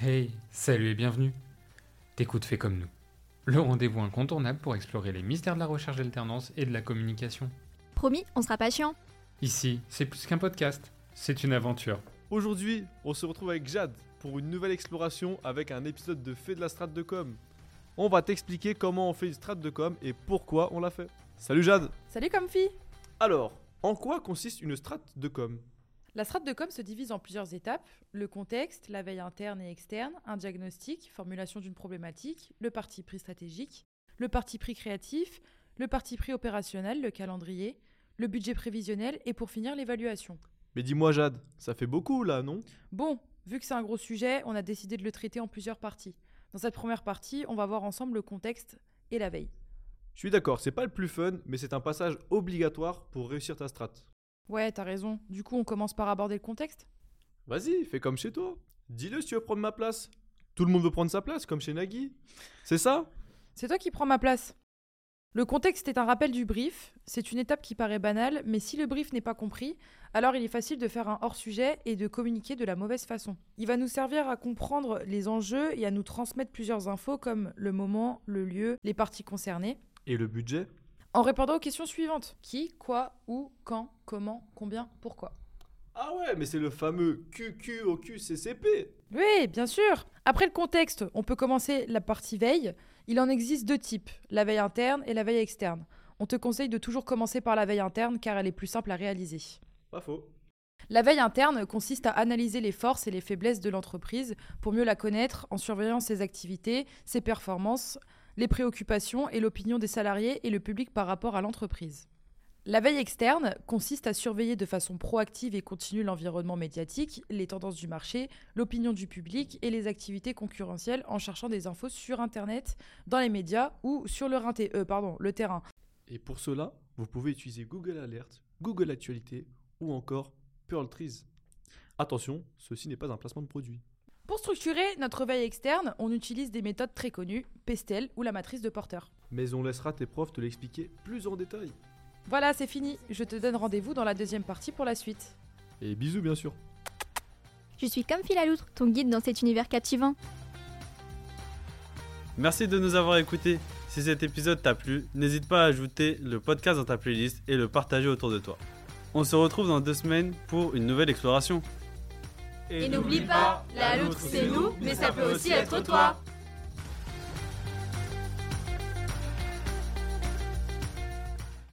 Hey, salut et bienvenue. T'écoutes Fais comme nous. Le rendez-vous incontournable pour explorer les mystères de la recherche d'alternance et de la communication. Promis, on sera pas chiant. Ici, c'est plus qu'un podcast, c'est une aventure. Aujourd'hui, on se retrouve avec Jade pour une nouvelle exploration avec un épisode de Fait de la strate de com. On va t'expliquer comment on fait une strate de com et pourquoi on l'a fait. Salut Jade Salut Comfy Alors, en quoi consiste une strate de com? La strate de com se divise en plusieurs étapes. Le contexte, la veille interne et externe, un diagnostic, formulation d'une problématique, le parti pris stratégique, le parti pris créatif, le parti pris opérationnel, le calendrier, le budget prévisionnel et pour finir l'évaluation. Mais dis-moi Jade, ça fait beaucoup là, non? Bon, vu que c'est un gros sujet, on a décidé de le traiter en plusieurs parties. Dans cette première partie, on va voir ensemble le contexte et la veille. Je suis d'accord, c'est pas le plus fun, mais c'est un passage obligatoire pour réussir ta strate. Ouais, t'as raison. Du coup, on commence par aborder le contexte Vas-y, fais comme chez toi. Dis-le si tu veux prendre ma place. Tout le monde veut prendre sa place, comme chez Nagui. C'est ça? C'est toi qui prends ma place. Le contexte est un rappel du brief. C'est une étape qui paraît banale, mais si le brief n'est pas compris, alors il est facile de faire un hors-sujet et de communiquer de la mauvaise façon. Il va nous servir à comprendre les enjeux et à nous transmettre plusieurs infos comme le moment, le lieu, les parties concernées, Et le budget? En répondant aux questions suivantes. Qui, quoi, où, quand, comment, combien, pourquoi? Ah ouais, mais c'est le fameux QQOQCCP Oui, bien sûr. Après le contexte, on peut commencer la partie veille. Il en existe deux types, la veille interne et la veille externe. On te conseille de toujours commencer par la veille interne car elle est plus simple à réaliser. Pas faux. La veille interne consiste à analyser les forces et les faiblesses de l'entreprise pour mieux la connaître en surveillant ses activités, ses performances, les préoccupations et l'opinion des salariés et le public par rapport à l'entreprise. La veille externe consiste à surveiller de façon proactive et continue l'environnement médiatique, les tendances du marché, l'opinion du public et les activités concurrentielles en cherchant des infos sur Internet, dans les médias ou sur le, euh, terrain. Et pour cela, vous pouvez utiliser Google Alert, Google Actualité ou encore Pearl Trees. Attention, ceci n'est pas un placement de produit. Pour structurer notre veille externe, on utilise des méthodes très connues, Pestel ou la matrice de Porter. Mais on laissera tes profs te l'expliquer plus en détail. Voilà, c'est fini. Je te donne rendez-vous dans la deuxième partie pour la suite. Et bisous bien sûr. Je suis comme Phil à loutre, ton guide dans cet univers captivant. Merci de nous avoir écoutés. Si cet épisode t'a plu, n'hésite pas à ajouter le podcast dans ta playlist et le partager autour de toi. On se retrouve dans deux semaines pour une nouvelle exploration. Et n'oublie pas, la loutre c'est nous, mais ça peut aussi être toi.